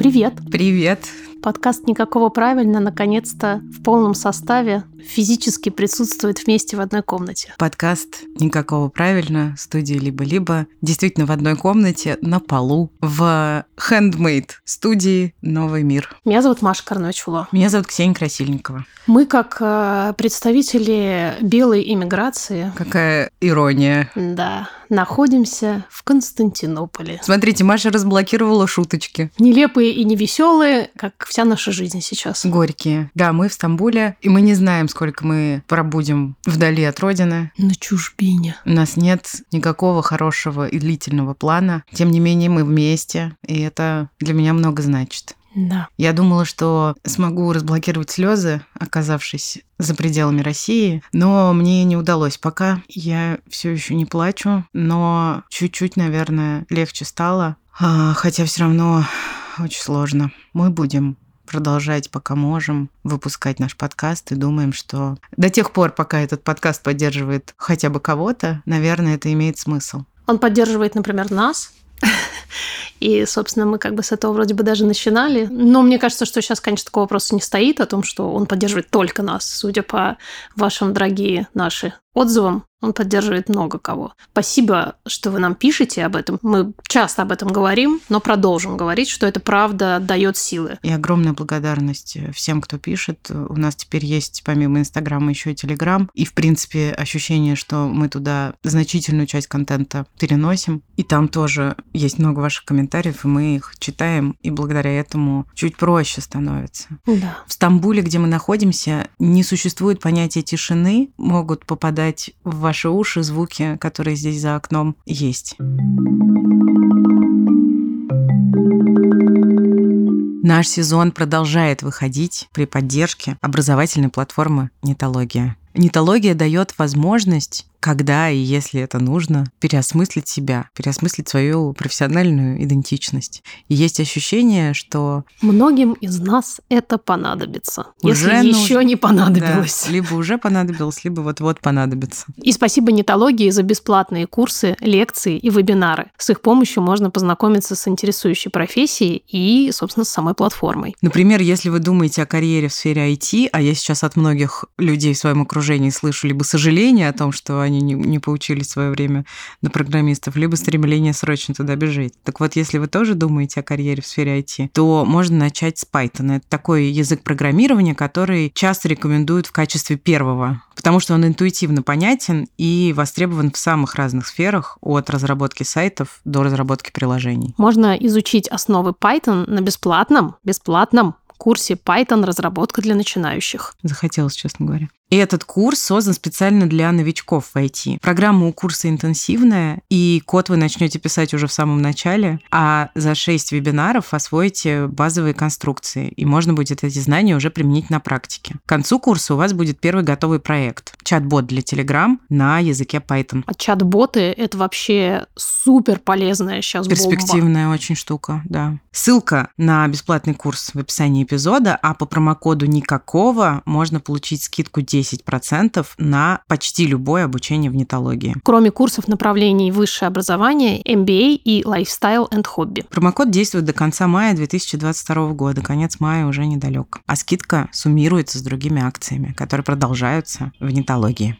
Привет. Привет. Подкаст «Никакого правильно» наконец-то в полном составе физически присутствует вместе в одной комнате. Подкаст «Никакого правильно» студии «Либо-либо» действительно в одной комнате на полу в Handmade студии «Новый мир». Меня зовут Маша Карновичула. Меня зовут Ксения Красильникова. Мы, как э, представители белой иммиграции... Какая ирония. Да, находимся в Константинополе. Смотрите, Маша разблокировала шуточки. Нелепые и невеселые, как вся наша жизнь сейчас. Горькие. Да, мы в Стамбуле, и мы не знаем, сколько мы пробудем вдали от родины. На чужбине. У нас нет никакого хорошего и длительного плана. Тем не менее, мы вместе, и это для меня много значит. Да. Я думала, что смогу разблокировать слезы, оказавшись за пределами России, но мне не удалось пока. Я все еще не плачу, но чуть-чуть, наверное, легче стало. А, хотя все равно очень сложно. Мы будем продолжать, пока можем, выпускать наш подкаст и думаем, что до тех пор, пока этот подкаст поддерживает хотя бы кого-то, наверное, это имеет смысл. Он поддерживает, например, нас, и, собственно, мы как бы с этого вроде бы даже начинали. Но мне кажется, что сейчас, конечно, такого вопроса не стоит о том, что он поддерживает только нас, судя по вашим, дорогие наши отзывам. Он поддерживает много кого. Спасибо, что вы нам пишете об этом. Мы часто об этом говорим, но продолжим говорить, что это правда дает силы. И огромная благодарность всем, кто пишет. У нас теперь есть помимо Инстаграма еще и Телеграм. И, в принципе, ощущение, что мы туда значительную часть контента переносим. И там тоже есть много ваших комментариев, и мы их читаем, и благодаря этому чуть проще становится. Да. В Стамбуле, где мы находимся, не существует понятия тишины. Могут попадать в ваши уши звуки, которые здесь за окном есть. Наш сезон продолжает выходить при поддержке образовательной платформы «Нетология». Нетология дает возможность когда и если это нужно, переосмыслить себя, переосмыслить свою профессиональную идентичность. И есть ощущение, что... Многим из нас это понадобится, уже если нужно... еще не понадобилось. Да, либо уже понадобилось, либо вот-вот понадобится. И спасибо Нетологии за бесплатные курсы, лекции и вебинары. С их помощью можно познакомиться с интересующей профессией и, собственно, с самой платформой. Например, если вы думаете о карьере в сфере IT, а я сейчас от многих людей в своем окружении слышу либо сожаление о том, что они не, не поучились в свое время на программистов, либо стремление срочно туда бежать. Так вот, если вы тоже думаете о карьере в сфере IT, то можно начать с Python. Это такой язык программирования, который часто рекомендуют в качестве первого, потому что он интуитивно понятен и востребован в самых разных сферах, от разработки сайтов до разработки приложений. Можно изучить основы Python на бесплатном, бесплатном курсе Python разработка для начинающих. Захотелось, честно говоря. И этот курс создан специально для новичков в IT. Программа у курса интенсивная, и код вы начнете писать уже в самом начале, а за 6 вебинаров освоите базовые конструкции, и можно будет эти знания уже применить на практике. К концу курса у вас будет первый готовый проект – чат-бот для Telegram на языке Python. А чат-боты – это вообще супер полезная сейчас Перспективная бомба. очень штука, да. Ссылка на бесплатный курс в описании эпизода, а по промокоду «Никакого» можно получить скидку 10 10% на почти любое обучение в нетологии. Кроме курсов направлений высшее образование, MBA и Lifestyle and Hobby. Промокод действует до конца мая 2022 года. Конец мая уже недалек. А скидка суммируется с другими акциями, которые продолжаются в нетологии.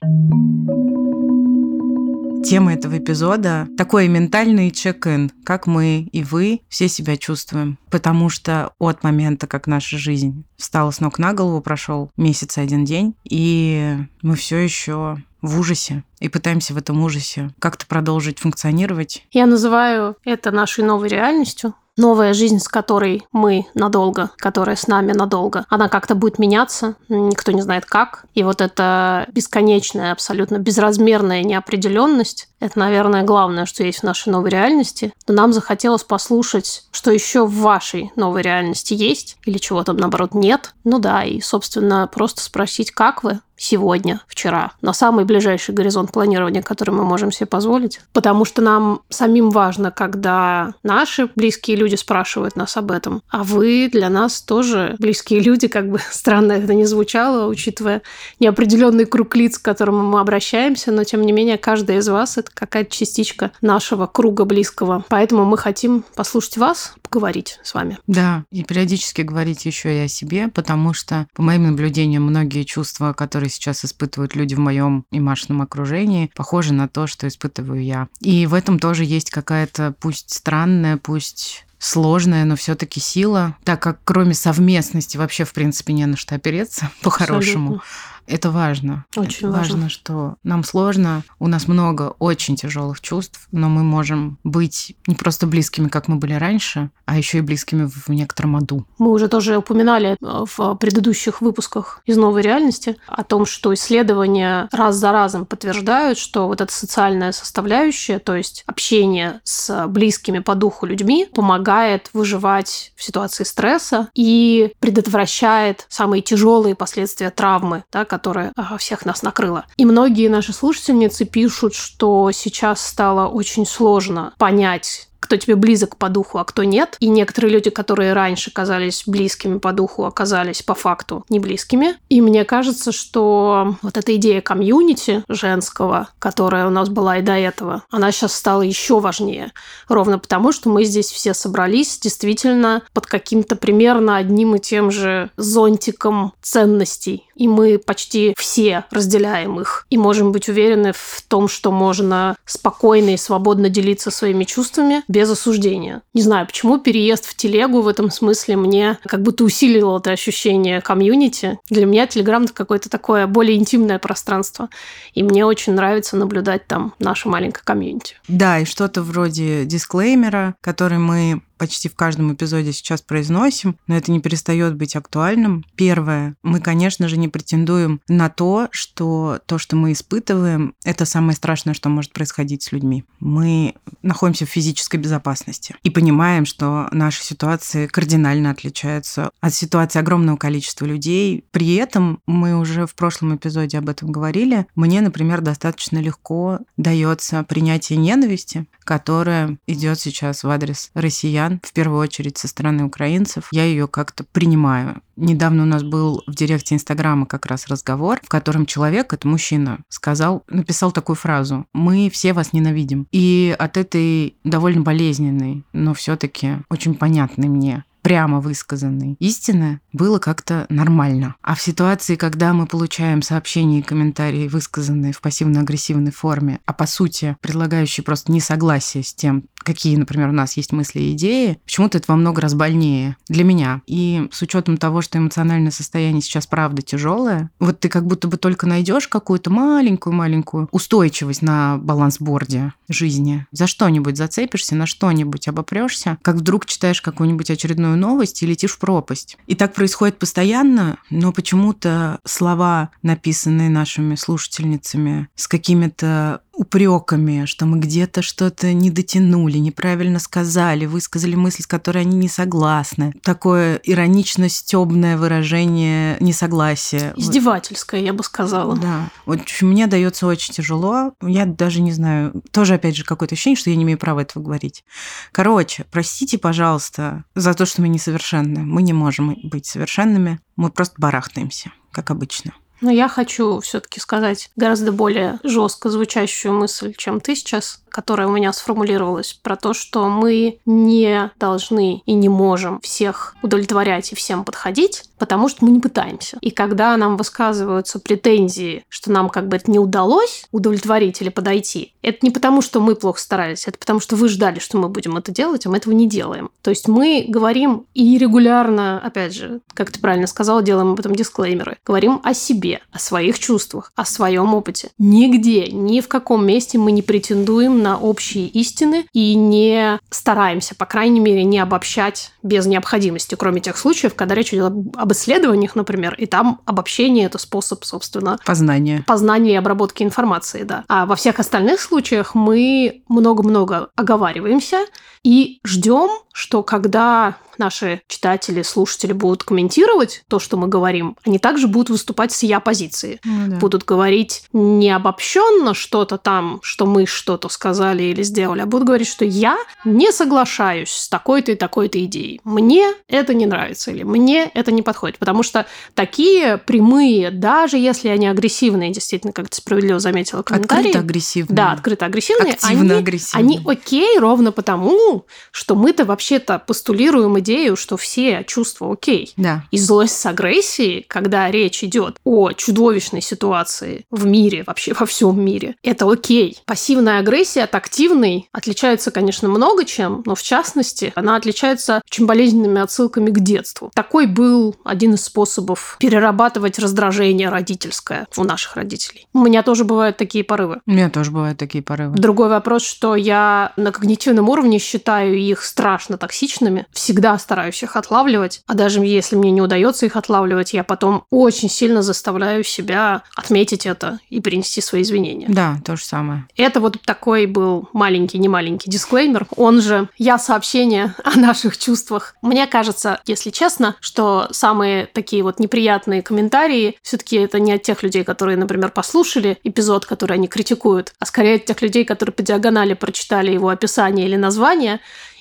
Тема этого эпизода – такой ментальный чек-ин, как мы и вы все себя чувствуем. Потому что от момента, как наша жизнь встала с ног на голову, прошел месяц и один день, и мы все еще в ужасе и пытаемся в этом ужасе как-то продолжить функционировать. Я называю это нашей новой реальностью, новая жизнь, с которой мы надолго, которая с нами надолго, она как-то будет меняться, никто не знает как. И вот эта бесконечная, абсолютно безразмерная неопределенность, это, наверное, главное, что есть в нашей новой реальности. Но нам захотелось послушать, что еще в вашей новой реальности есть, или чего там, наоборот, нет. Ну да, и, собственно, просто спросить, как вы, сегодня, вчера, на самый ближайший горизонт планирования, который мы можем себе позволить. Потому что нам самим важно, когда наши близкие люди спрашивают нас об этом, а вы для нас тоже близкие люди, как бы странно это не звучало, учитывая неопределенный круг лиц, к которому мы обращаемся, но тем не менее каждая из вас это какая-то частичка нашего круга близкого. Поэтому мы хотим послушать вас, говорить с вами. Да, и периодически говорить еще и о себе, потому что, по моим наблюдениям, многие чувства, которые сейчас испытывают люди в моем и Машином окружении, похожи на то, что испытываю я. И в этом тоже есть какая-то, пусть странная, пусть сложная, но все-таки сила, так как кроме совместности вообще, в принципе, не на что опереться по-хорошему. Это важно. Очень это важно. важно, что нам сложно, у нас много очень тяжелых чувств, но мы можем быть не просто близкими, как мы были раньше, а еще и близкими в некотором аду. Мы уже тоже упоминали э, в предыдущих выпусках из новой реальности о том, что исследования раз за разом подтверждают, что вот эта социальная составляющая, то есть общение с близкими по духу людьми, помогает выживать в ситуации стресса и предотвращает самые тяжелые последствия травмы, да, которая всех нас накрыла. И многие наши слушательницы пишут, что сейчас стало очень сложно понять, кто тебе близок по духу, а кто нет. И некоторые люди, которые раньше казались близкими по духу, оказались по факту не близкими. И мне кажется, что вот эта идея комьюнити женского, которая у нас была и до этого, она сейчас стала еще важнее. Ровно потому, что мы здесь все собрались действительно под каким-то примерно одним и тем же зонтиком ценностей. И мы почти все разделяем их. И можем быть уверены в том, что можно спокойно и свободно делиться своими чувствами без осуждения. Не знаю, почему переезд в телегу в этом смысле мне как будто усилил это ощущение комьюнити. Для меня Телеграм это какое-то такое более интимное пространство. И мне очень нравится наблюдать там наше маленькое комьюнити. Да, и что-то вроде дисклеймера, который мы почти в каждом эпизоде сейчас произносим, но это не перестает быть актуальным. Первое, мы, конечно же, не претендуем на то, что то, что мы испытываем, это самое страшное, что может происходить с людьми. Мы находимся в физической безопасности и понимаем, что наши ситуации кардинально отличаются от ситуации огромного количества людей. При этом мы уже в прошлом эпизоде об этом говорили. Мне, например, достаточно легко дается принятие ненависти, которая идет сейчас в адрес россиян, в первую очередь со стороны украинцев. Я ее как-то принимаю. Недавно у нас был в директе Инстаграма как раз разговор, в котором человек, это мужчина, сказал, написал такую фразу «Мы все вас ненавидим». И от этой довольно болезненной, но все таки очень понятной мне прямо высказанной истины было как-то нормально. А в ситуации, когда мы получаем сообщения и комментарии, высказанные в пассивно-агрессивной форме, а по сути предлагающие просто несогласие с тем, какие, например, у нас есть мысли и идеи, почему-то это во много раз больнее для меня. И с учетом того, что эмоциональное состояние сейчас правда тяжелое, вот ты как будто бы только найдешь какую-то маленькую-маленькую устойчивость на балансборде жизни, за что-нибудь зацепишься, на что-нибудь обопрешься, как вдруг читаешь какую-нибудь очередную новость и летишь в пропасть. И так происходит постоянно, но почему-то слова, написанные нашими слушательницами с какими-то упреками, что мы где-то что-то не дотянули, неправильно сказали, высказали мысль, с которой они не согласны. Такое иронично-стебное выражение несогласия. Издевательское, я бы сказала. Да. Вот мне дается очень тяжело. Я даже не знаю. Тоже, опять же, какое-то ощущение, что я не имею права этого говорить. Короче, простите, пожалуйста, за то, что мы несовершенны. Мы не можем быть совершенными. Мы просто барахтаемся, как обычно. Но я хочу все-таки сказать гораздо более жестко звучащую мысль, чем ты сейчас которая у меня сформулировалась, про то, что мы не должны и не можем всех удовлетворять и всем подходить, потому что мы не пытаемся. И когда нам высказываются претензии, что нам как бы это не удалось удовлетворить или подойти, это не потому, что мы плохо старались, это потому, что вы ждали, что мы будем это делать, а мы этого не делаем. То есть мы говорим и регулярно, опять же, как ты правильно сказала, делаем об этом дисклеймеры, говорим о себе, о своих чувствах, о своем опыте. Нигде, ни в каком месте мы не претендуем на общие истины и не стараемся, по крайней мере, не обобщать без необходимости, кроме тех случаев, когда речь идет об исследованиях, например, и там обобщение – это способ, собственно... Познания. Познания и обработки информации, да. А во всех остальных случаях мы много-много оговариваемся и ждем, что когда наши читатели, слушатели будут комментировать то, что мы говорим, они также будут выступать с я позиции. Ну, да. Будут говорить не обобщенно что-то там, что мы что-то сказали, сказали или сделали, а будут говорить, что я не соглашаюсь с такой-то и такой-то идеей. Мне это не нравится или мне это не подходит. Потому что такие прямые, даже если они агрессивные, действительно, как ты справедливо заметила, комментарии. Открыто агрессивные. Да, открыто агрессивные. Активно они, агрессивные. Они окей ровно потому, что мы-то вообще-то постулируем идею, что все чувства окей. Да. И злость с агрессией, когда речь идет о чудовищной ситуации в мире, вообще во всем мире, это окей. Пассивная агрессия от активной отличается, конечно, много чем, но в частности, она отличается очень болезненными отсылками к детству. Такой был один из способов перерабатывать раздражение родительское у наших родителей. У меня тоже бывают такие порывы. У меня тоже бывают такие порывы. Другой вопрос, что я на когнитивном уровне считаю их страшно токсичными, всегда стараюсь их отлавливать, а даже если мне не удается их отлавливать, я потом очень сильно заставляю себя отметить это и принести свои извинения. Да, то же самое. Это вот такой был маленький, не маленький дисклеймер. Он же «Я сообщение о наших чувствах». Мне кажется, если честно, что самые такие вот неприятные комментарии все таки это не от тех людей, которые, например, послушали эпизод, который они критикуют, а скорее от тех людей, которые по диагонали прочитали его описание или название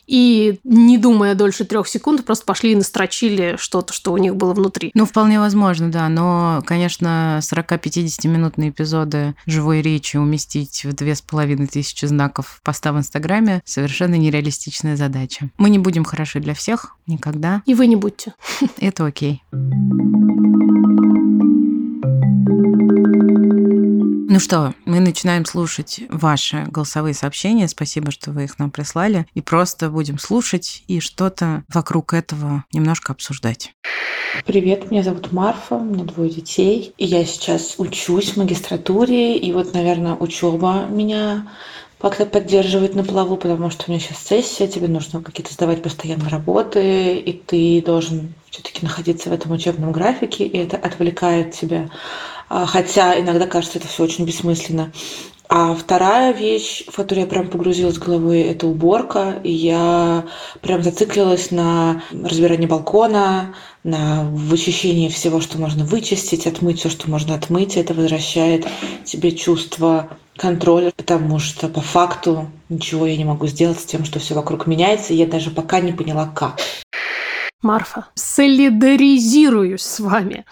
и, не думая дольше трех секунд, просто пошли и настрочили что-то, что у них было внутри. Ну, вполне возможно, да. Но, конечно, 40-50-минутные эпизоды живой речи уместить в две с половиной тысячи знаков поста в Инстаграме совершенно нереалистичная задача. Мы не будем хороши для всех никогда. И вы не будьте. Это окей. Ну что, мы начинаем слушать ваши голосовые сообщения. Спасибо, что вы их нам прислали. И просто будем слушать и что-то вокруг этого немножко обсуждать. Привет, меня зовут Марфа, у меня двое детей. И я сейчас учусь в магистратуре. И вот, наверное, учеба меня как-то поддерживает на плаву, потому что у меня сейчас сессия, тебе нужно какие-то сдавать постоянно работы, и ты должен все-таки находиться в этом учебном графике, и это отвлекает тебя а, хотя иногда кажется это все очень бессмысленно. А вторая вещь, в которую я прям погрузилась головой, это уборка. И я прям зациклилась на разбирании балкона, на вычищении всего, что можно вычистить, отмыть все, что можно отмыть. Это возвращает тебе чувство контроля, потому что по факту ничего я не могу сделать с тем, что все вокруг меняется, и я даже пока не поняла, как. Марфа, солидаризируюсь с вами.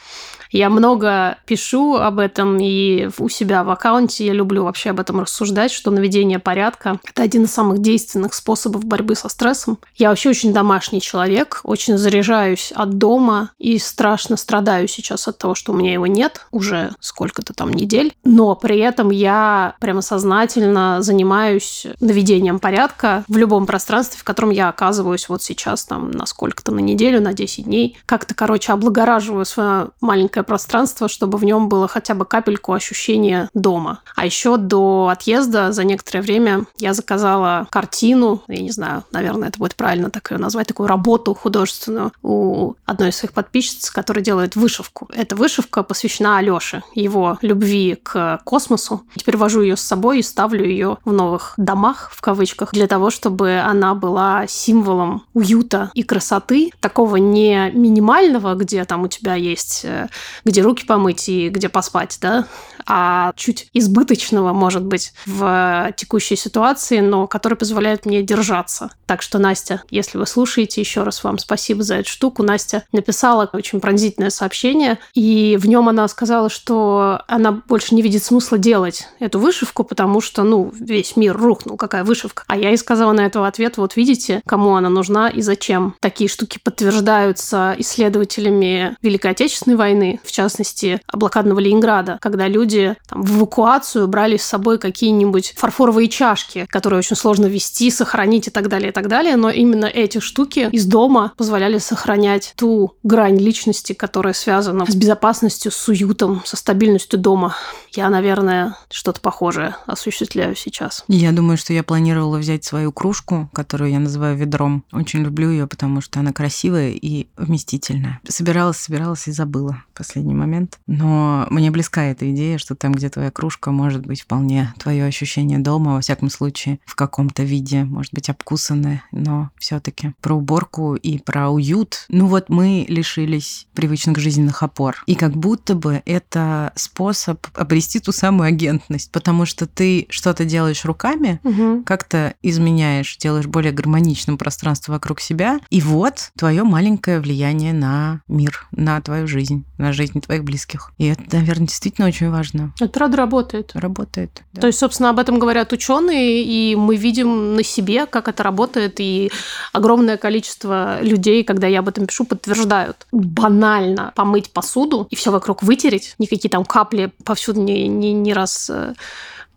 Я много пишу об этом и у себя в аккаунте. Я люблю вообще об этом рассуждать, что наведение порядка – это один из самых действенных способов борьбы со стрессом. Я вообще очень домашний человек, очень заряжаюсь от дома и страшно страдаю сейчас от того, что у меня его нет уже сколько-то там недель. Но при этом я прямо сознательно занимаюсь наведением порядка в любом пространстве, в котором я оказываюсь вот сейчас там на сколько-то на неделю, на 10 дней. Как-то, короче, облагораживаю свое маленькое пространство, чтобы в нем было хотя бы капельку ощущения дома. А еще до отъезда за некоторое время я заказала картину, я не знаю, наверное, это будет правильно так ее назвать, такую работу художественную у одной из своих подписчиц, которая делает вышивку. Эта вышивка посвящена Алёше, его любви к космосу. Теперь вожу ее с собой и ставлю ее в новых домах, в кавычках, для того, чтобы она была символом уюта и красоты, такого не минимального, где там у тебя есть э, где руки помыть и где поспать, да, а чуть избыточного, может быть, в текущей ситуации, но который позволяет мне держаться. Так что, Настя, если вы слушаете, еще раз вам спасибо за эту штуку. Настя написала очень пронзительное сообщение, и в нем она сказала, что она больше не видит смысла делать эту вышивку, потому что, ну, весь мир рухнул, какая вышивка. А я ей сказала на это ответ, вот видите, кому она нужна и зачем. Такие штуки подтверждаются исследователями Великой Отечественной войны, в частности, блокадного Ленинграда, когда люди там, в эвакуацию брали с собой какие-нибудь фарфоровые чашки, которые очень сложно вести, сохранить и так далее, и так далее. Но именно эти штуки из дома позволяли сохранять ту грань личности, которая связана с безопасностью, с уютом, со стабильностью дома. Я, наверное, что-то похожее осуществляю сейчас. Я думаю, что я планировала взять свою кружку, которую я называю ведром. Очень люблю ее, потому что она красивая и вместительная. Собиралась, собиралась и забыла последний момент. Но мне близка эта идея, что там, где твоя кружка, может быть вполне твое ощущение дома, во всяком случае, в каком-то виде, может быть, обкусанное, но все таки про уборку и про уют. Ну вот мы лишились привычных жизненных опор. И как будто бы это способ обрести ту самую агентность, потому что ты что-то делаешь руками, Мгм. как-то изменяешь, делаешь более гармоничным пространство вокруг себя, и вот твое маленькое влияние на мир, на твою жизнь, на жизнь твоих близких. И это, наверное, действительно очень важно. Это правда работает. Работает. да. То есть, собственно, об этом говорят ученые, и мы видим на себе, как это работает, и огромное количество людей, когда я об этом пишу, подтверждают. Банально помыть посуду и все вокруг вытереть, никакие там капли повсюду не, не, не раз э,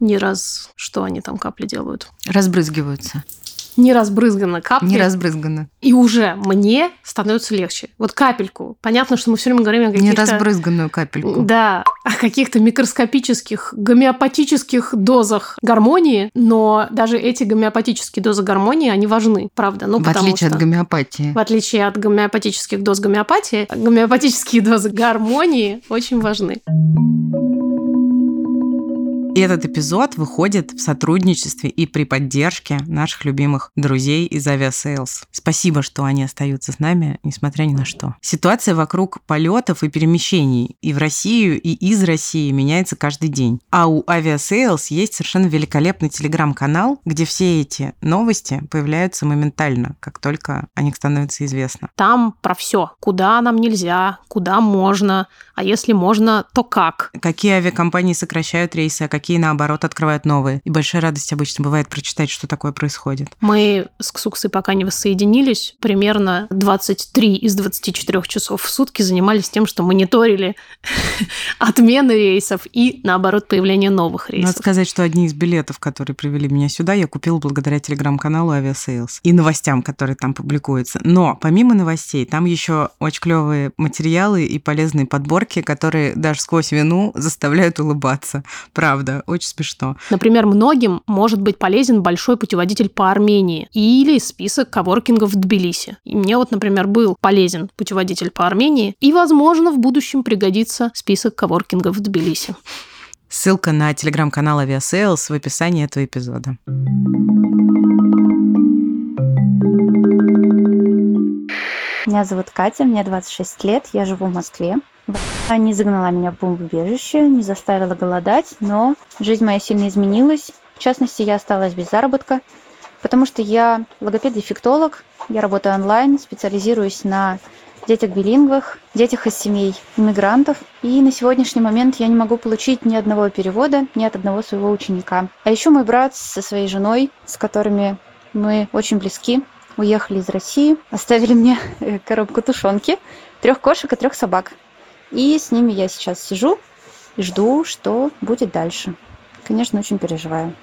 не раз, что они там капли делают, Разбрызгиваются. Не разбрызганы капли, Не разбрызгано. и уже мне становится легче. Вот капельку. Понятно, что мы все время говорим о Не каких-то... разбрызганную капельку. Да, о каких-то микроскопических, гомеопатических дозах гармонии, но даже эти гомеопатические дозы гармонии, они важны, правда. Ну, в отличие что... от гомеопатии. В отличие от гомеопатических доз гомеопатии, гомеопатические дозы гармонии очень важны. И этот эпизод выходит в сотрудничестве и при поддержке наших любимых друзей из Aviasales. Спасибо, что они остаются с нами, несмотря ни на что. Ситуация вокруг полетов и перемещений и в Россию, и из России меняется каждый день. А у Aviasales есть совершенно великолепный телеграм-канал, где все эти новости появляются моментально, как только о них становится известно. Там про все. Куда нам нельзя, куда можно, а если можно, то как. Какие авиакомпании сокращают рейсы, а какие, наоборот, открывают новые. И большая радость обычно бывает прочитать, что такое происходит. Мы с Ксуксой пока не воссоединились. Примерно 23 из 24 часов в сутки занимались тем, что мониторили отмены рейсов и, наоборот, появление новых рейсов. Надо сказать, что одни из билетов, которые привели меня сюда, я купила благодаря телеграм-каналу Aviasales и новостям, которые там публикуются. Но помимо новостей, там еще очень клевые материалы и полезные подборки, которые даже сквозь вину заставляют улыбаться. Правда, очень смешно. Например, многим может быть полезен большой путеводитель по Армении или список коворкингов в Тбилиси. И мне вот, например, был полезен путеводитель по Армении, и, возможно, в будущем пригодится список коворкингов в Тбилиси. Ссылка на телеграм-канал Aviasales в описании этого эпизода. Меня зовут Катя, мне 26 лет, я живу в Москве. Война не загнала меня в бомбоубежище, не заставила голодать, но жизнь моя сильно изменилась. В частности, я осталась без заработка, потому что я логопед-дефектолог, я работаю онлайн, специализируюсь на детях-билингвах, детях из семей иммигрантов. И на сегодняшний момент я не могу получить ни одного перевода, ни от одного своего ученика. А еще мой брат со своей женой, с которыми мы очень близки, уехали из России, оставили мне э, коробку тушенки, трех кошек и трех собак. И с ними я сейчас сижу и жду, что будет дальше. Конечно, очень переживаю.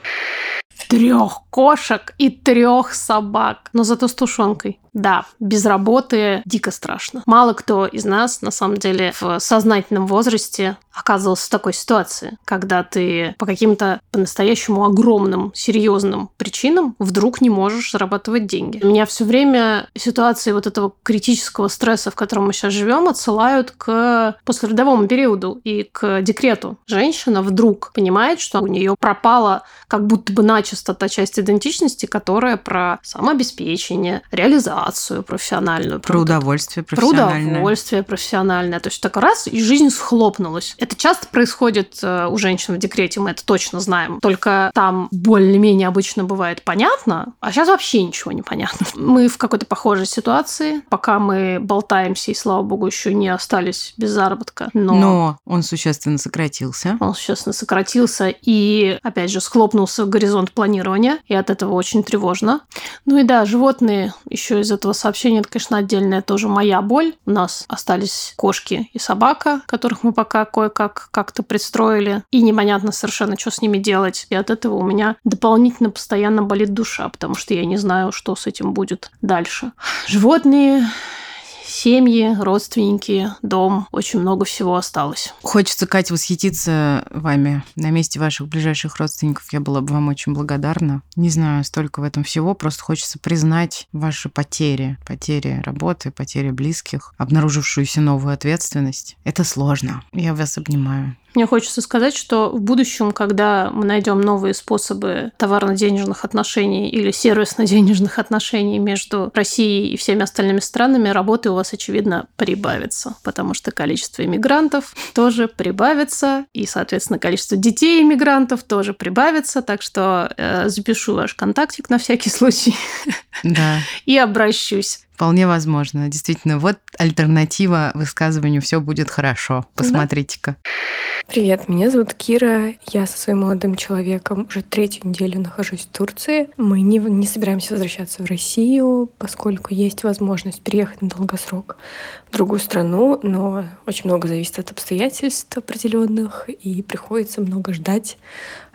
Трех кошек и трех собак, но зато с тушенкой. Да, без работы дико страшно. Мало кто из нас, на самом деле, в сознательном возрасте оказывался в такой ситуации, когда ты по каким-то по-настоящему огромным, серьезным причинам вдруг не можешь зарабатывать деньги. Меня все время ситуации вот этого критического стресса, в котором мы сейчас живем, отсылают к послеродовому периоду и к декрету. Женщина вдруг понимает, что у нее пропала как будто бы начисто та часть идентичности, которая про самообеспечение, реализацию профессиональную. Про это удовольствие про профессиональное. удовольствие профессиональное. То есть так раз, и жизнь схлопнулась. Это часто происходит э, у женщин в декрете, мы это точно знаем. Только там более-менее обычно бывает понятно, а сейчас вообще ничего не понятно. Мы в какой-то похожей ситуации, пока мы болтаемся, и, слава богу, еще не остались без заработка. Но, Но он существенно сократился. он существенно сократился и, опять же, схлопнулся горизонт планирования, и от этого очень тревожно. Ну и да, животные, еще из этого сообщения, это, конечно, отдельная тоже моя боль. У нас остались кошки и собака, которых мы пока кое-как как-то пристроили, и непонятно совершенно, что с ними делать. И от этого у меня дополнительно постоянно болит душа, потому что я не знаю, что с этим будет дальше. Животные семьи, родственники, дом, очень много всего осталось. Хочется, Катя, восхититься вами. На месте ваших ближайших родственников я была бы вам очень благодарна. Не знаю, столько в этом всего, просто хочется признать ваши потери. Потери работы, потери близких, обнаружившуюся новую ответственность. Это сложно. Я вас обнимаю. Мне хочется сказать, что в будущем, когда мы найдем новые способы товарно-денежных отношений или сервисно-денежных отношений между Россией и всеми остальными странами, работы у вас, очевидно, прибавится, потому что количество иммигрантов тоже прибавится, и, соответственно, количество детей иммигрантов тоже прибавится, так что э, запишу ваш контактик на всякий случай Да. и обращусь. Вполне возможно. Действительно, вот альтернатива высказыванию «все будет хорошо». Посмотрите-ка. Привет, меня зовут Кира. Я со своим молодым человеком уже третью неделю нахожусь в Турции. Мы не, не собираемся возвращаться в Россию, поскольку есть возможность переехать на долгосрок в другую страну, но очень много зависит от обстоятельств определенных, и приходится много ждать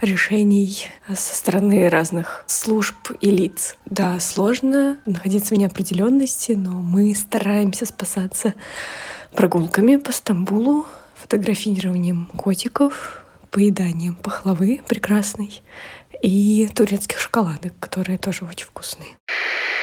решений со стороны разных служб и лиц. Да, сложно находиться в неопределенности, но мы стараемся спасаться прогулками по Стамбулу, фотографированием котиков, поеданием пахлавы прекрасной и турецких шоколадок, которые тоже очень вкусные.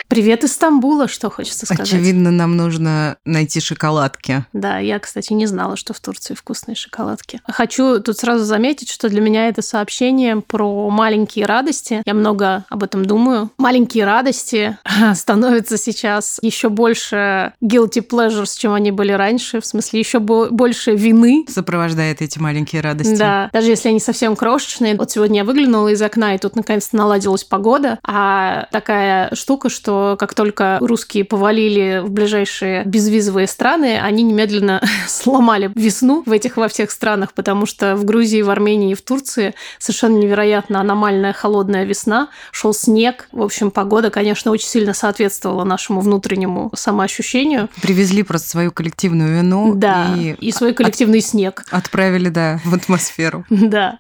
Привет из Стамбула, что хочется сказать. Очевидно, нам нужно найти шоколадки. Да, я, кстати, не знала, что в Турции вкусные шоколадки. Хочу тут сразу заметить, что для меня это сообщение про маленькие радости. Я много об этом думаю. Маленькие радости становятся сейчас еще больше guilty pleasures, чем они были раньше. В смысле, еще бо- больше вины. Сопровождает эти маленькие радости. Да, даже если они совсем крошечные. Вот сегодня я выглянула из окна, и тут наконец-то наладилась погода. А такая штука, что как только русские повалили в ближайшие безвизовые страны, они немедленно сломали весну в этих во всех странах, потому что в Грузии, в Армении и в Турции совершенно невероятно аномальная холодная весна, шел снег. В общем, погода, конечно, очень сильно соответствовала нашему внутреннему самоощущению. Привезли просто свою коллективную вину Да, и и свой коллективный снег. отправили, да, в атмосферу. Да.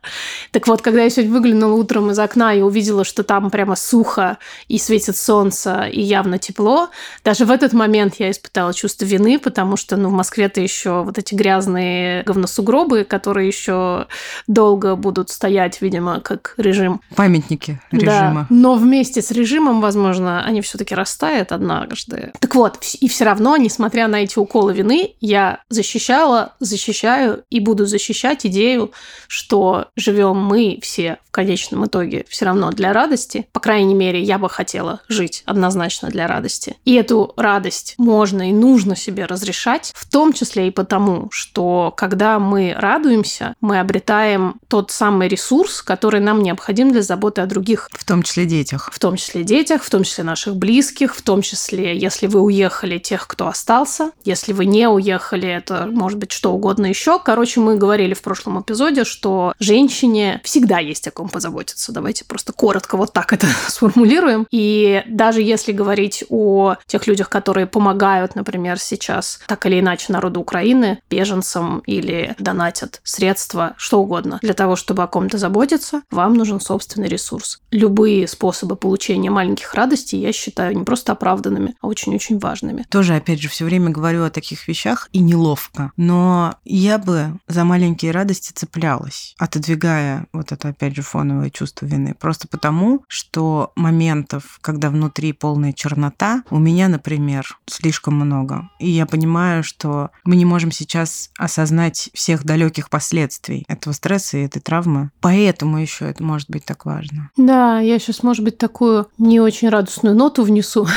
Так вот, когда я сегодня выглянула утром из окна и увидела, что там прямо сухо и светит солнце, и явно тепло, даже в этот момент я испытала чувство вины, потому что, ну, в Москве-то еще вот эти грязные говносугробы, которые еще долго будут стоять, видимо, как режим. Памятники Да. режима. Но вместе с режимом, возможно, они все-таки растают однажды. Так вот, и все равно, несмотря на эти уколы вины, я защищала, защищаю и буду защищать идею, что живем мы все конечном итоге все равно для радости. По крайней мере, я бы хотела жить однозначно для радости. И эту радость можно и нужно себе разрешать, в том числе и потому, что когда мы радуемся, мы обретаем тот самый ресурс, который нам необходим для заботы о других В том числе детях. в том числе детях, в том числе наших близких, в том числе, если вы уехали, тех, кто остался. Если вы не уехали, это может быть что угодно еще. Короче, мы говорили в прошлом эпизоде, что женщине всегда есть о ком позаботиться. Давайте просто коротко вот так это сформулируем. И даже если говорить о тех людях, которые помогают, например, сейчас так или иначе народу Украины, беженцам или донатят средства, что угодно, для того, чтобы о ком-то заботиться, вам нужен собственный ресурс. Любые способы получения маленьких радостей я считаю не просто оправданными, а очень-очень важными. Тоже, опять же, все время говорю о таких вещах и неловко. Но я бы за маленькие радости цеплялась, отодвигая вот это, опять же, фоновое чувство вины. Просто потому, что моментов, когда внутри полная чернота, у меня, например, слишком много. И я понимаю, что мы не можем сейчас осознать всех далеких последствий этого стресса и этой травмы. Поэтому еще это может быть так важно. Да, я сейчас, может быть, такую не очень радостную ноту внесу.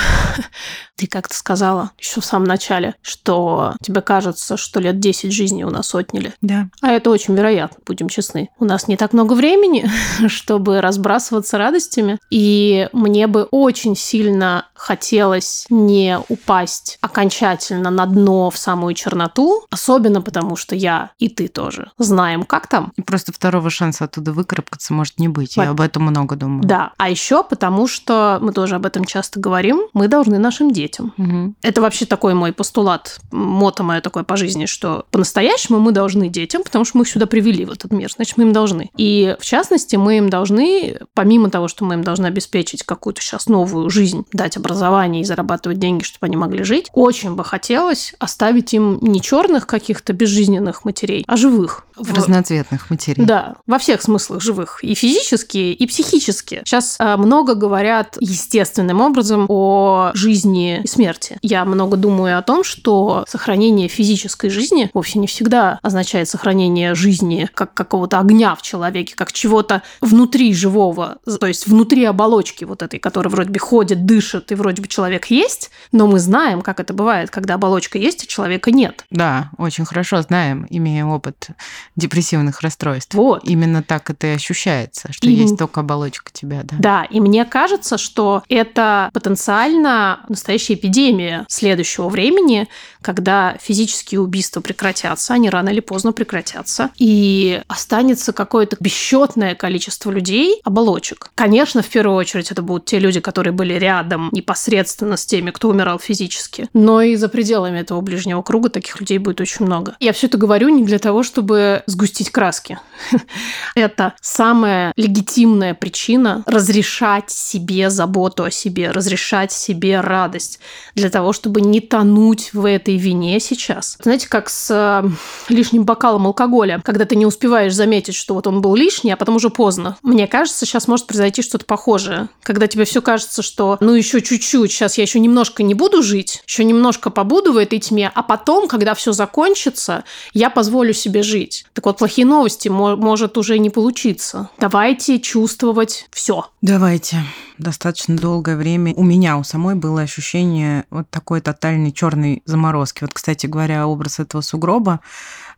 Ты как-то сказала еще в самом начале, что тебе кажется, что лет 10 жизни у нас отняли. Да. А это очень вероятно, будем честны. У нас не так много времени, чтобы разбрасываться радостями. И мне бы очень сильно хотелось не упасть окончательно на дно в самую черноту, особенно потому, что я и ты тоже знаем, как там. И просто второго шанса оттуда выкарабкаться может не быть. Вот. Я об этом много думаю. Да, а еще потому, что мы тоже об этом часто говорим, мы должны нашим детям. Мгм. Это вообще такой мой постулат, мото мое такое по жизни, что по-настоящему мы должны детям, потому что мы их сюда привели в этот мир, значит, мы им должны. И в частности, частности, мы им должны, помимо того, что мы им должны обеспечить какую-то сейчас новую жизнь, дать образование и зарабатывать деньги, чтобы они могли жить, очень бы хотелось оставить им не черных каких-то безжизненных матерей, а живых. Разноцветных матерей. Да, во всех смыслах живых. И физически, и психически. Сейчас э, много говорят естественным образом о жизни и смерти. Я много думаю о том, что сохранение физической жизни вовсе не всегда означает сохранение жизни как какого-то огня в человеке, как чего-то внутри живого, то есть внутри оболочки вот этой, которая вроде бы ходит, дышит, и вроде бы человек есть, но мы знаем, как это бывает, когда оболочка есть, а человека нет. Да, очень хорошо знаем, имея опыт депрессивных расстройств. Вот. Именно так это и ощущается, что И- есть только оболочка тебя, да. Да, и мне кажется, что это потенциально настоящая эпидемия следующего времени, когда физические убийства прекратятся, они рано или поздно прекратятся, и останется какое-то бесчетное количество людей, оболочек. Конечно, в первую очередь это будут те люди, которые были рядом непосредственно с теми, кто умирал физически, но и за пределами этого ближнего круга таких людей будет очень много. Я все это говорю не для того, чтобы сгустить краски. Это самая легитимная причина разрешать себе заботу о себе, разрешать себе радость для того, чтобы не тонуть в этой вине сейчас. Знаете, как с э, лишним бокалом алкоголя, когда ты не успеваешь заметить, что вот он был лишний, а потом уже поздно. Мне кажется, сейчас может произойти что-то похожее, когда тебе все кажется, что ну еще чуть-чуть, сейчас я еще немножко не буду жить, еще немножко побуду в этой тьме, а потом, когда все закончится, я позволю себе жить. Так вот, плохие новости мо- может уже не получиться. Давайте чувствовать все. Давайте. Достаточно долгое время у меня у самой было ощущение вот такой тотальной черной заморозки. Вот, кстати говоря, образ этого сугроба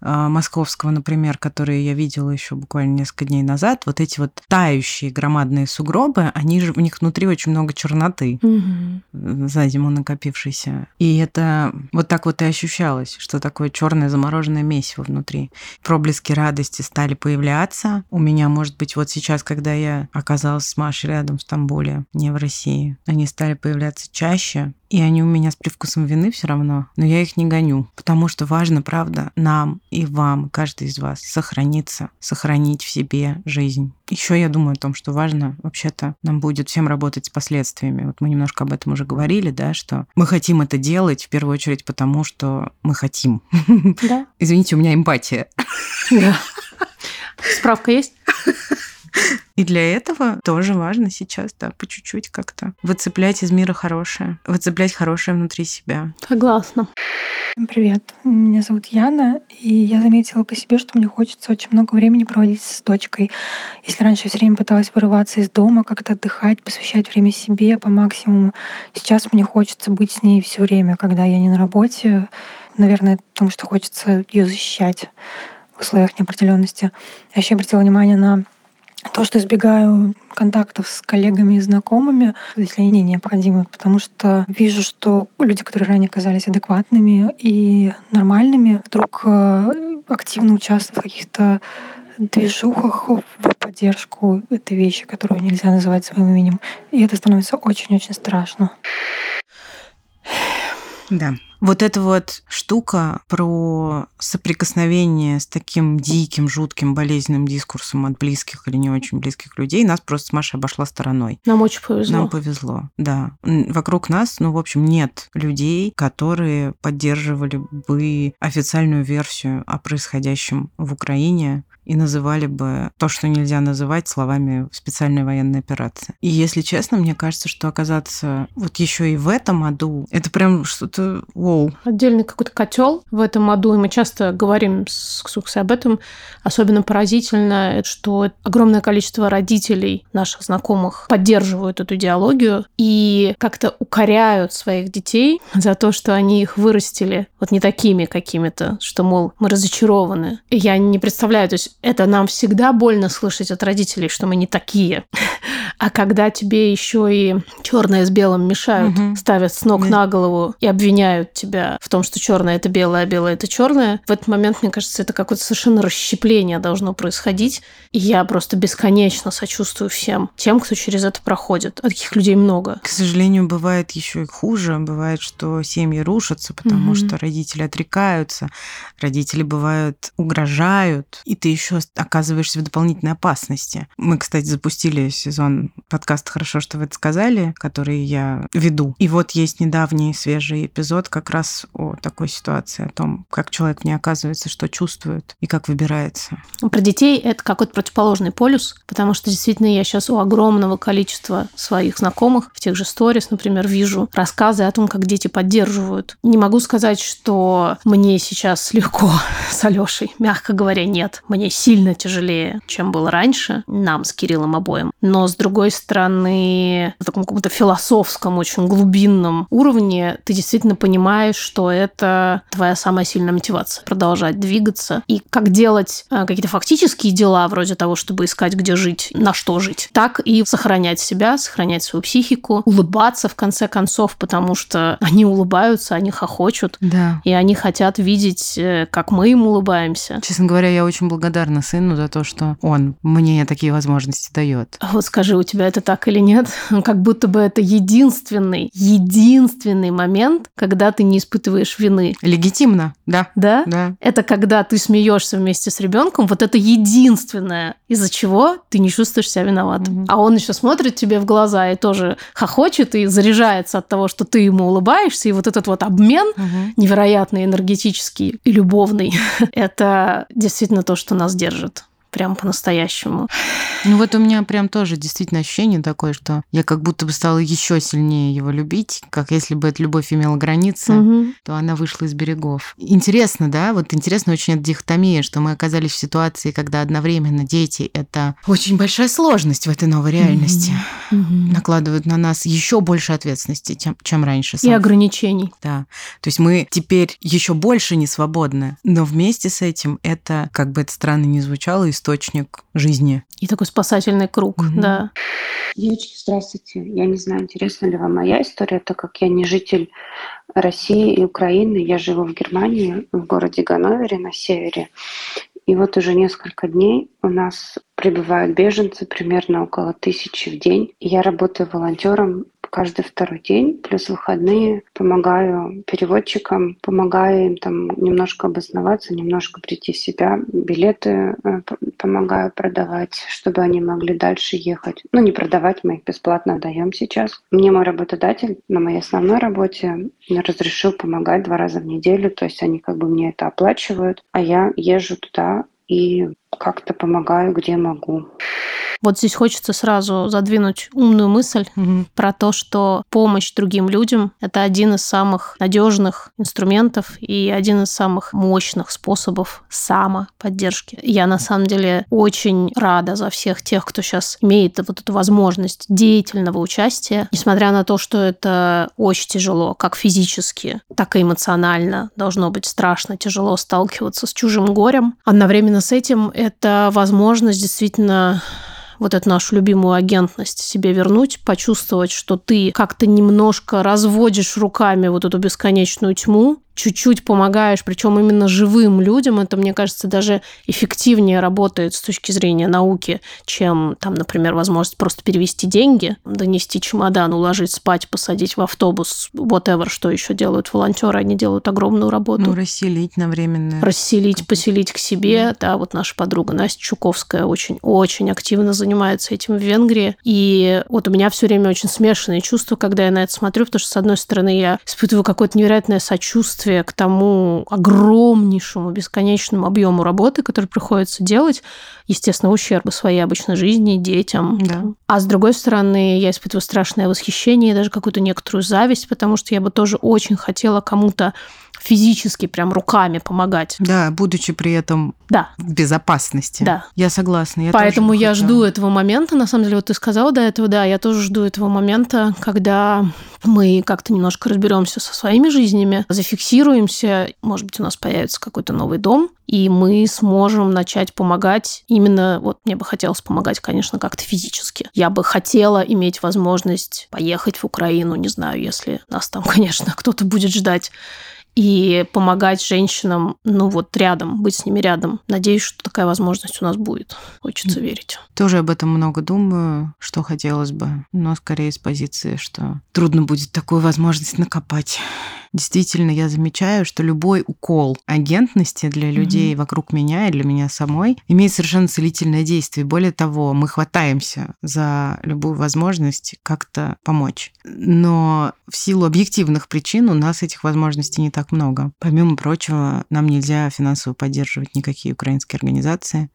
московского, например, который я видела еще буквально несколько дней назад, вот эти вот тающие громадные сугробы, они же, у них внутри очень много черноты за зиму накопившейся. И это вот так вот и ощущалось, что такое черное замороженное месиво внутри. Проблески радости стали появляться. У меня, может быть, вот сейчас, когда я оказалась с Машей рядом в Стамбуле, не в России, они стали появляться чаще. И они у меня с привкусом вины все равно, но я их не гоню, потому что важно, правда, нам и вам, каждый из вас, сохраниться, сохранить в себе жизнь. Еще я думаю о том, что важно, вообще-то, нам будет всем работать с последствиями. Вот мы немножко об этом уже говорили, да, что мы хотим это делать в первую очередь потому, что мы хотим. Да. Извините, у меня эмпатия. Да. Справка есть? И для этого тоже важно сейчас, да, по чуть-чуть как-то выцеплять из мира хорошее, выцеплять хорошее внутри себя. Согласна. Привет, меня зовут Яна, и я заметила по себе, что мне хочется очень много времени проводить с дочкой. Если раньше я все время пыталась вырываться из дома, как-то отдыхать, посвящать время себе по максимуму, сейчас мне хочется быть с ней все время, когда я не на работе. Наверное, потому что хочется ее защищать в условиях неопределенности. Я еще обратила внимание на то, что избегаю контактов с коллегами и знакомыми, если они не необходимы, потому что вижу, что люди, которые ранее казались адекватными и нормальными, вдруг э, активно участвуют в каких-то движухах в поддержку этой вещи, которую нельзя называть своим именем. И это становится очень-очень страшно. Да. Вот эта вот штука про соприкосновение с таким диким, жутким, болезненным дискурсом от близких или не очень близких людей нас просто с Машей обошла стороной. Нам очень повезло. Нам повезло, да. Вокруг нас, ну, в общем, нет людей, которые поддерживали бы официальную версию о происходящем в Украине и называли бы то, что нельзя называть словами специальной военной операции. И если честно, мне кажется, что оказаться вот еще и в этом аду, это прям что-то воу. Отдельный какой-то котел в этом аду, и мы часто говорим с Ксуксой об этом. Особенно поразительно, что огромное количество родителей наших знакомых поддерживают эту идеологию и как-то укоряют своих детей за то, что они их вырастили вот не такими какими-то, что, мол, мы разочарованы. Я не представляю, то есть это нам всегда больно слышать от родителей, что мы не такие. А когда тебе еще и черное с белым мешают, Мгм. ставят с ног Да. на голову и обвиняют тебя в том, что черное это белое, а белое это черное, в этот момент, мне кажется, это какое-то совершенно расщепление должно происходить. И я просто бесконечно сочувствую всем тем, кто через это проходит. А таких людей много. К сожалению, бывает еще и хуже. Бывает, что семьи рушатся, потому Мгм. что родители отрекаются, родители бывают угрожают, и ты еще оказываешься в дополнительной опасности. Мы, кстати, запустили сезон подкаста «Хорошо, что вы это сказали», который я веду. И вот есть недавний свежий эпизод как раз о такой ситуации, о том, как человек не оказывается, что чувствует и как выбирается. Про детей это какой-то противоположный полюс, потому что действительно я сейчас у огромного количества своих знакомых в тех же сторис, например, вижу рассказы о том, как дети поддерживают. Не могу сказать, что мне сейчас легко с Алешей. Мягко говоря, нет. Мне сильно тяжелее, чем было раньше, нам с Кириллом обоим. Но, с другой стороны, на таком каком-то философском, очень глубинном уровне ты действительно понимаешь, что это твоя самая сильная мотивация продолжать двигаться. И как делать а, какие-то фактические дела, вроде того, чтобы искать, где жить, на что жить, так и сохранять себя, сохранять свою психику, улыбаться в конце концов, потому что они улыбаются, они хохочут, Да. и они хотят видеть, э, как мы им улыбаемся. Честно говоря, я очень благодарна сыну за то, что он мне такие возможности дает. А Вот скажи, у тебя это так или нет? Как будто бы это единственный, единственный момент, когда ты не испытываешь вины. Легитимно, да. Да? Да. Это когда ты смеешься вместе с ребенком, вот это единственное, из-за чего ты не чувствуешь себя виноватым. Мгм. А он еще смотрит тебе в глаза и тоже хохочет и заряжается от того, что ты ему улыбаешься, и вот этот вот обмен Мгм. невероятно энергетический и любовный, это действительно то, что нас держит. Прям по-настоящему. Ну вот у меня прям тоже действительно ощущение такое, что я как будто бы стала еще сильнее его любить, как если бы эта любовь имела границы, Мгм. то она вышла из берегов. Интересно, да? Вот интересно очень эта дихотомия, что мы оказались в ситуации, когда одновременно дети — это очень большая сложность в этой новой реальности. Мгм. Накладывают на нас еще больше ответственности, чем, чем раньше. И сам ограничений. Да. То есть мы теперь еще больше не свободны, но вместе с этим это, как бы это странно ни звучало, источник жизни. И такой спасательный круг, Мгм. да. Девочки, здравствуйте. Я не знаю, интересна ли вам моя история, так как я не житель России и Украины. Я живу в Германии, в городе Ганновере на севере. И вот уже несколько дней у нас прибывают беженцы, примерно около тысячи в день. Я работаю волонтером каждый второй день, плюс выходные помогаю переводчикам, помогаю им там немножко обосноваться, немножко прийти в себя, билеты э, помогаю продавать, чтобы они могли дальше ехать. Ну, не продавать, мы их бесплатно отдаем сейчас. Мне мой работодатель на моей основной работе разрешил помогать два раза в неделю, то есть они как бы мне это оплачивают, а я езжу туда и как-то помогаю, где могу. Вот здесь хочется сразу задвинуть умную мысль про то, что помощь другим людям – это один из самых надежных инструментов и один из самых мощных способов самоподдержки. Я на самом деле очень рада за всех тех, кто сейчас имеет вот эту возможность деятельного участия, несмотря на то, что это очень тяжело, как физически, так и эмоционально. Должно быть страшно тяжело сталкиваться с чужим горем. Одновременно с этим это возможность действительно вот эту нашу любимую агентность себе вернуть, почувствовать, что ты как-то немножко разводишь руками вот эту бесконечную тьму, чуть-чуть помогаешь, причем именно живым людям, это, мне кажется, даже эффективнее работает с точки зрения науки, чем, там, например, возможность просто перевести деньги, донести чемодан, уложить спать, посадить в автобус, whatever, что еще делают волонтеры, они делают огромную работу Ну, расселить на временное. расселить, поселить к себе. Да, вот наша подруга Настя Чуковская очень-очень активно занимается этим в Венгрии. И вот у меня все время очень смешанные чувства, когда я на это смотрю, потому что, с одной стороны, я испытываю какое-то невероятное сочувствие к тому огромнейшему, бесконечному объему работы, который приходится делать, естественно, ущерба своей обычной жизни, детям. Да. там. А с другой стороны, я испытываю страшное восхищение и даже какую-то некоторую зависть, потому что я бы тоже очень хотела кому-то физически прям руками помогать. Да, будучи при этом да. в безопасности. Да. Я согласна. Я Поэтому я хотела. жду этого момента. На самом деле, вот ты сказала до этого, да, я тоже жду этого момента, когда мы как-то немножко разберемся со своими жизнями, зафиксируемся, может быть, у нас появится какой-то новый дом, и мы сможем начать помогать именно, вот мне бы хотелось помогать, конечно, как-то физически. Я бы хотела иметь возможность поехать в Украину, не знаю, если нас там, конечно, кто-то будет ждать, и помогать женщинам, ну вот рядом, быть с ними рядом. Надеюсь, что такая возможность у нас будет. Хочется верить. Тоже об этом много думаю, что хотелось бы, но скорее с позиции, что трудно будет такую возможность накопать. Действительно, я замечаю, что любой укол агентности для людей mm-hmm. вокруг меня и для меня самой имеет совершенно целительное действие. Более того, мы хватаемся за любую возможность как-то помочь. Но в силу объективных причин у нас этих возможностей не так много. Помимо прочего, нам нельзя финансово поддерживать никакие украинские организации.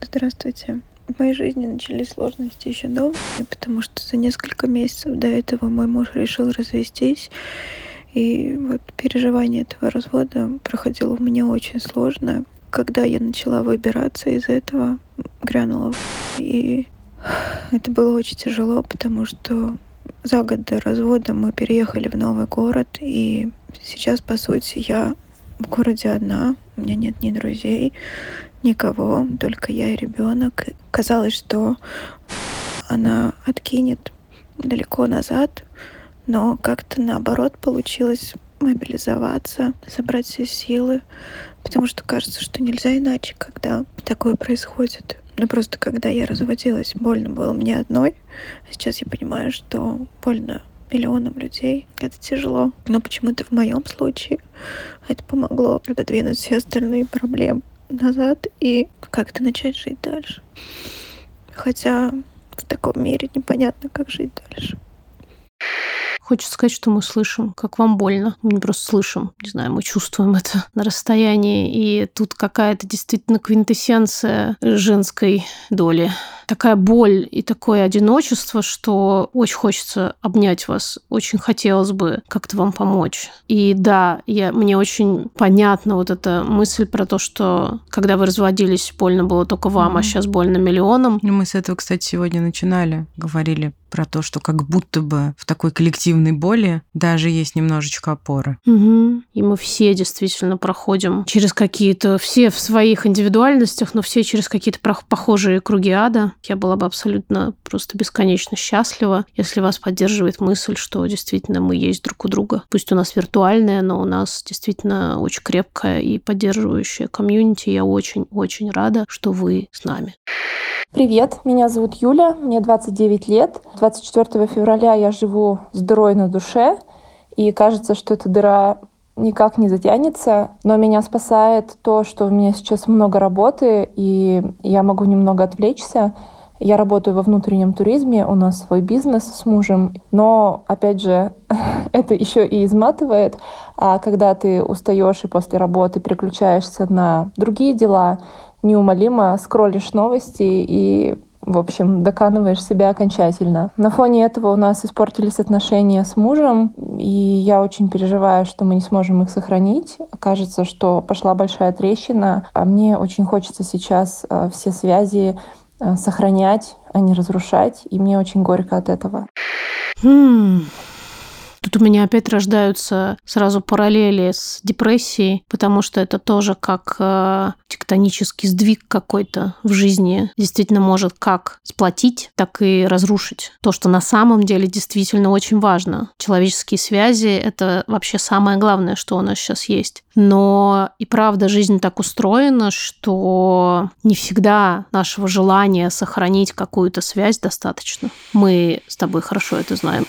Здравствуйте. В моей жизни начались сложности еще давно, потому что за несколько месяцев до этого мой муж решил развестись. И вот переживание этого развода проходило у меня очень сложно. Когда я начала выбираться из этого, грянула и это было очень тяжело, потому что за год до развода мы переехали в новый город, и сейчас, по сути, я в городе одна, у меня нет ни друзей, никого, только я и ребенок. Казалось, что она откинет далеко назад, но как-то наоборот получилось мобилизоваться, собрать все силы, потому что кажется, что нельзя иначе, когда такое происходит. Ну просто когда я разводилась, больно было мне одной, а сейчас я понимаю, что больно миллионам людей. Это тяжело. Но почему-то в моем случае это помогло отодвинуть все остальные проблемы назад и как-то начать жить дальше. Хотя в таком мире непонятно, как жить дальше. Хочется сказать, что мы слышим, как вам больно. Мы не просто слышим, не знаю, мы чувствуем это на расстоянии. И тут какая-то действительно квинтэссенция женской доли. Такая боль и такое одиночество, что очень хочется обнять вас. Очень хотелось бы как-то вам помочь. И да, я, мне очень понятна вот эта мысль про то, что когда вы разводились, больно было только вам, mm-hmm. а сейчас больно миллионам. Ну, мы с этого, кстати, сегодня начинали. Говорили про то, что как будто бы в такой коллективной боли даже есть немножечко опоры. Угу. И мы все действительно проходим через какие-то, все в своих индивидуальностях, но все через какие-то похожие круги ада. Я была бы абсолютно просто бесконечно счастлива, если вас поддерживает мысль, что действительно мы есть друг у друга. Пусть у нас виртуальная, но у нас действительно очень крепкая и поддерживающая комьюнити. Я очень-очень рада, что вы с нами. Привет, меня зовут Юля, мне 29 лет. 24 февраля я живу с дырой на душе, и кажется, что эта дыра никак не затянется, но меня спасает то, что у меня сейчас много работы, и я могу немного отвлечься. Я работаю во внутреннем туризме, у нас свой бизнес с мужем, но, опять же, это еще и изматывает. А когда ты устаешь и после работы переключаешься на другие дела, неумолимо скроллишь новости и в общем, доканываешь себя окончательно. На фоне этого у нас испортились отношения с мужем, и я очень переживаю, что мы не сможем их сохранить. Кажется, что пошла большая трещина, а мне очень хочется сейчас э, все связи э, сохранять, а не разрушать, и мне очень горько от этого. Hmm. Тут у меня опять рождаются сразу параллели с депрессией, потому что это тоже как э, тектонический сдвиг какой-то в жизни действительно может как сплотить, так и разрушить. То, что на самом деле действительно очень важно. Человеческие связи — это вообще самое главное, что у нас сейчас есть. Но и правда жизнь так устроена, что не всегда нашего желания сохранить какую-то связь достаточно. Мы с тобой хорошо это знаем.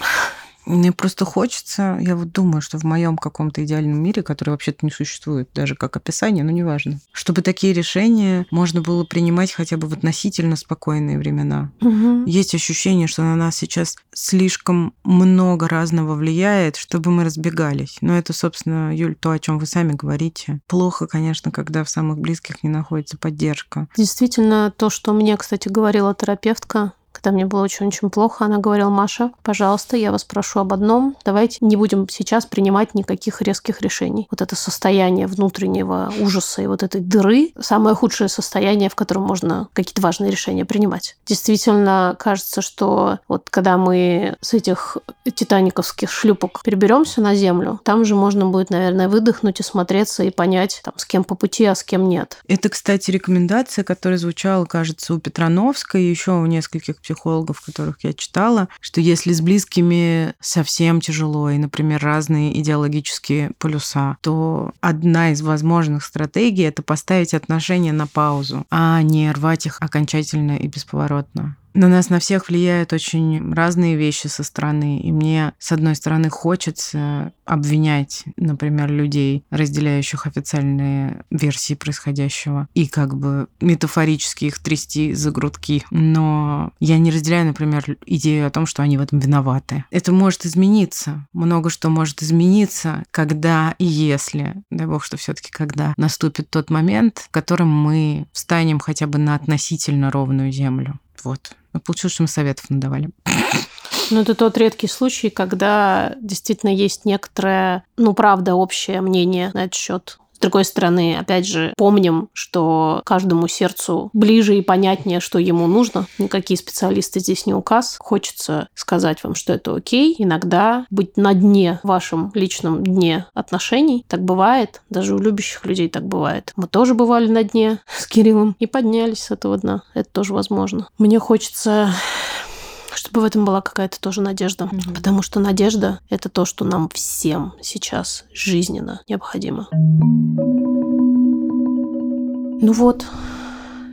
Мне просто хочется, я вот думаю, что в моем каком-то идеальном мире, который вообще-то не существует даже как описание, но неважно, чтобы такие решения можно было принимать хотя бы в относительно спокойные времена. Угу. Есть ощущение, что на нас сейчас слишком много разного влияет, чтобы мы разбегались. Но это, собственно, Юль, то, о чем вы сами говорите. Плохо, конечно, когда в самых близких не находится поддержка. Действительно, то, что мне, кстати, говорила терапевтка, когда мне было очень-очень плохо, она говорила, Маша, пожалуйста, я вас прошу об одном, давайте не будем сейчас принимать никаких резких решений. Вот это состояние внутреннего ужаса и вот этой дыры, самое худшее состояние, в котором можно какие-то важные решения принимать. Действительно, кажется, что вот когда мы с этих титаниковских шлюпок переберемся на землю, там же можно будет, наверное, выдохнуть и смотреться и понять, там, с кем по пути, а с кем нет. Это, кстати, рекомендация, которая звучала, кажется, у Петрановской и еще у нескольких психологов, которых я читала, что если с близкими совсем тяжело, и, например, разные идеологические полюса, то одна из возможных стратегий — это поставить отношения на паузу, а не рвать их окончательно и бесповоротно. На нас на всех влияют очень разные вещи со стороны. И мне, с одной стороны, хочется обвинять, например, людей, разделяющих официальные версии происходящего, и как бы метафорически их трясти за грудки. Но я не разделяю, например, идею о том, что они в этом виноваты. Это может измениться. Много что может измениться, когда и если, дай бог, что все таки когда наступит тот момент, в котором мы встанем хотя бы на относительно ровную землю. Вот. Ну, получилось, что мы советов надавали. Ну, это тот редкий случай, когда действительно есть некоторое, ну, правда, общее мнение на этот счет. С другой стороны, опять же, помним, что каждому сердцу ближе и понятнее, что ему нужно. Никакие специалисты здесь не указ. Хочется сказать вам, что это окей. Иногда быть на дне, вашем личном дне отношений. Так бывает. Даже у любящих людей так бывает. Мы тоже бывали на дне с Кириллом и поднялись с этого дна. Это тоже возможно. Мне хочется чтобы в этом была какая-то тоже надежда. Mm-hmm. Потому что надежда — это то, что нам всем сейчас жизненно необходимо. Ну вот,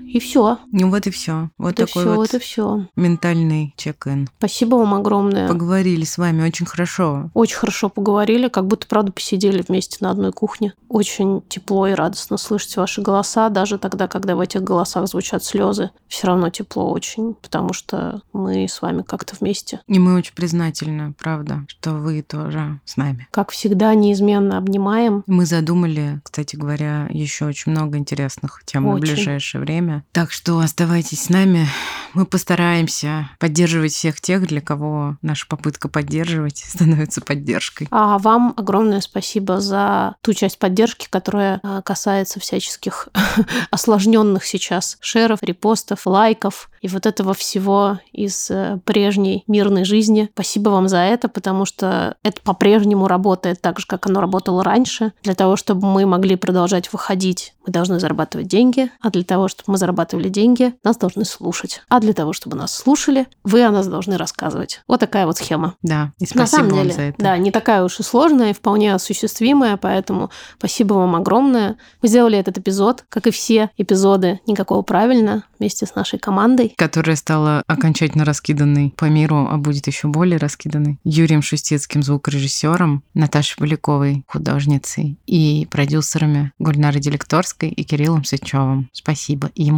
и все. Ну вот и все. Вот это такой все, вот это все. ментальный чек-ин. Спасибо вам огромное. Поговорили с вами очень хорошо. Очень хорошо поговорили, как будто, правда, посидели вместе на одной кухне. Очень тепло и радостно слышать ваши голоса, даже тогда, когда в этих голосах звучат слезы. Все равно тепло очень, потому что мы с вами как-то вместе. И мы очень признательны, правда, что вы тоже с нами. Как всегда, неизменно обнимаем. Мы задумали, кстати говоря, еще очень много интересных тем очень. в ближайшее время. Так что оставайтесь с нами. Мы постараемся поддерживать всех тех, для кого наша попытка поддерживать становится поддержкой. А вам огромное спасибо за ту часть поддержки, которая а, касается всяческих осложненных сейчас шеров, репостов, лайков и вот этого всего из э, прежней мирной жизни. Спасибо вам за это, потому что это по-прежнему работает так же, как оно работало раньше. Для того, чтобы мы могли продолжать выходить, мы должны зарабатывать деньги, а для того, чтобы мы зарабатывали деньги, нас должны слушать. А для того, чтобы нас слушали, вы о нас должны рассказывать. Вот такая вот схема. Да, и спасибо На самом вам деле, за это. Да, не такая уж и сложная, и вполне осуществимая, поэтому спасибо вам огромное. Мы сделали этот эпизод, как и все эпизоды «Никакого правильно» вместе с нашей командой. Которая стала окончательно раскиданной по миру, а будет еще более раскиданной. Юрием Шустецким, звукорежиссером, Наташей Поляковой, художницей, и продюсерами Гульнарой Делекторской и Кириллом Сычевым. Спасибо им.